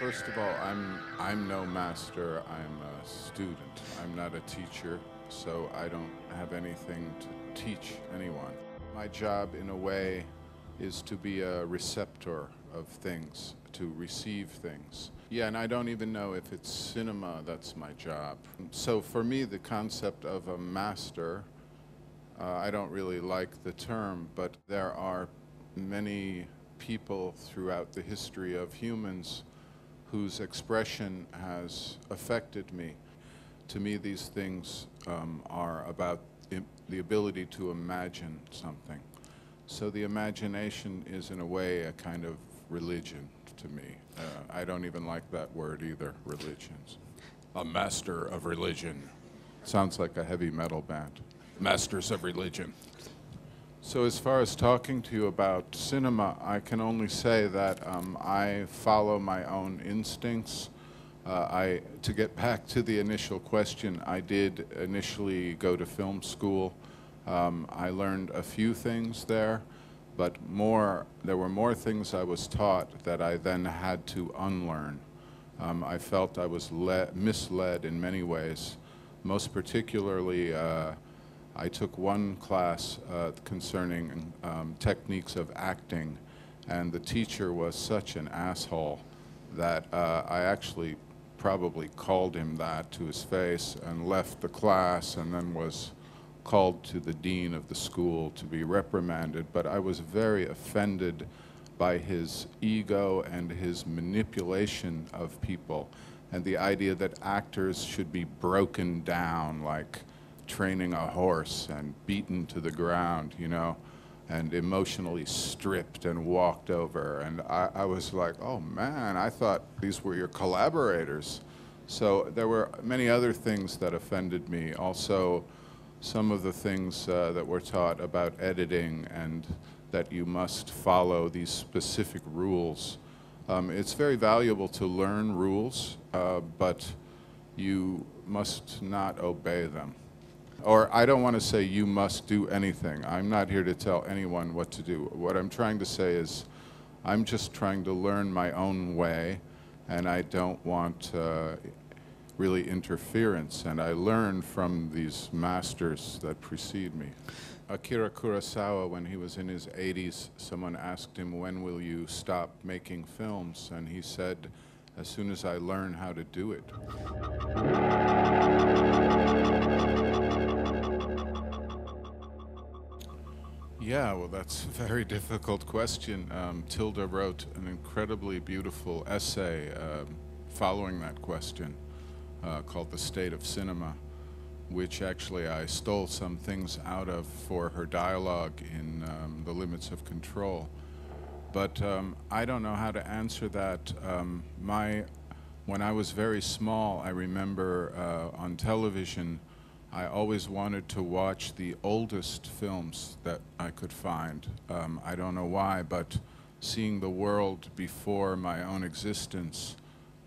First of all, I'm I'm no master. I'm a student. I'm not a teacher, so I don't have anything to teach anyone. My job, in a way, is to be a receptor of things, to receive things. Yeah, and I don't even know if it's cinema that's my job. So for me, the concept of a master, uh, I don't really like the term, but there are many people throughout the history of humans whose expression has affected me. To me, these things um, are about the ability to imagine something. So the imagination is, in a way, a kind of religion to me. Uh, I don't even like that word either, religions. A master of religion. Sounds like a heavy metal band. Masters of religion. So as far as talking to you about cinema, I can only say that um, I follow my own instincts. Uh, I, to get back to the initial question, I did initially go to film school. Um, I learned a few things there but more, there were more things I was taught that I then had to unlearn. Um, I felt I was misled in many ways. Most particularly, uh, I took one class uh, concerning um, techniques of acting, and the teacher was such an asshole that uh, I actually probably called him that to his face and left the class and then was called to the dean of the school to be reprimanded, but I was very offended by his ego and his manipulation of people and the idea that actors should be broken down like training a horse and beaten to the ground, you know, and emotionally stripped and walked over. And I, I was like, oh man, I thought these were your collaborators. So there were many other things that offended me. Also, some of the things uh, that we're taught about editing and that you must follow these specific rules. Um, it's very valuable to learn rules, uh, but you must not obey them. Or I don't want to say you must do anything. I'm not here to tell anyone what to do. What I'm trying to say is I'm just trying to learn my own way, and I don't want uh, really interference, and I learned from these masters that precede me. Akira Kurosawa, when he was in his 80s, someone asked him, when will you stop making films? And he said, as soon as I learn how to do it. Yeah, well, that's a very difficult question. Um, Tilda wrote an incredibly beautiful essay um, following that question uh, called The State of Cinema, which actually I stole some things out of for her dialogue in um, The Limits of Control. But um, I don't know how to answer that. Um, my, when I was very small, I remember uh, on television, I always wanted to watch the oldest films that I could find. Um, I don't know why, but seeing the world before my own existence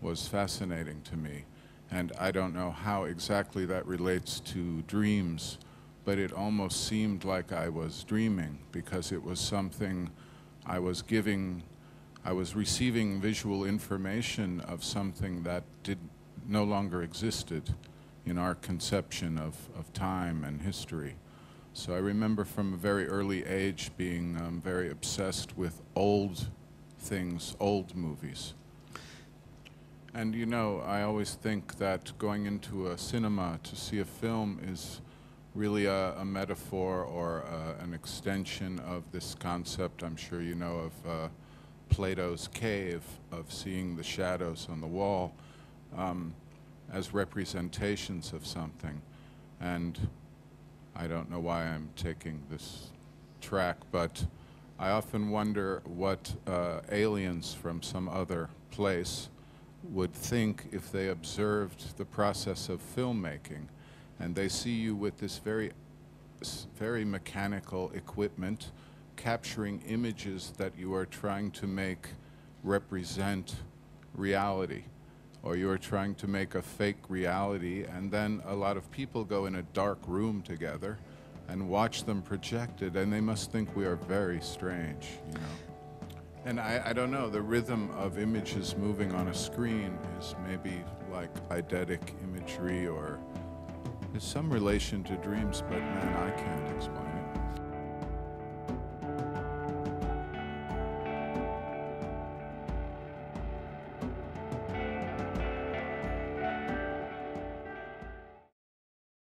was fascinating to me. And I don't know how exactly that relates to dreams, but it almost seemed like I was dreaming because it was something I was giving, I was receiving visual information of something that did no longer existed in our conception of, of time and history. So I remember from a very early age being um, very obsessed with old things, old movies. And you know, I always think that going into a cinema to see a film is really a, a metaphor or uh, an extension of this concept, I'm sure you know, of uh, Plato's cave, of seeing the shadows on the wall um, as representations of something. And I don't know why I'm taking this track, but I often wonder what uh, aliens from some other place would think if they observed the process of filmmaking and they see you with this very, very mechanical equipment capturing images that you are trying to make represent reality or you are trying to make a fake reality and then a lot of people go in a dark room together and watch them projected and they must think we are very strange, you know. And I, I don't know, the rhythm of images moving on a screen is maybe like eidetic imagery or there's some relation to dreams, but man, I can't explain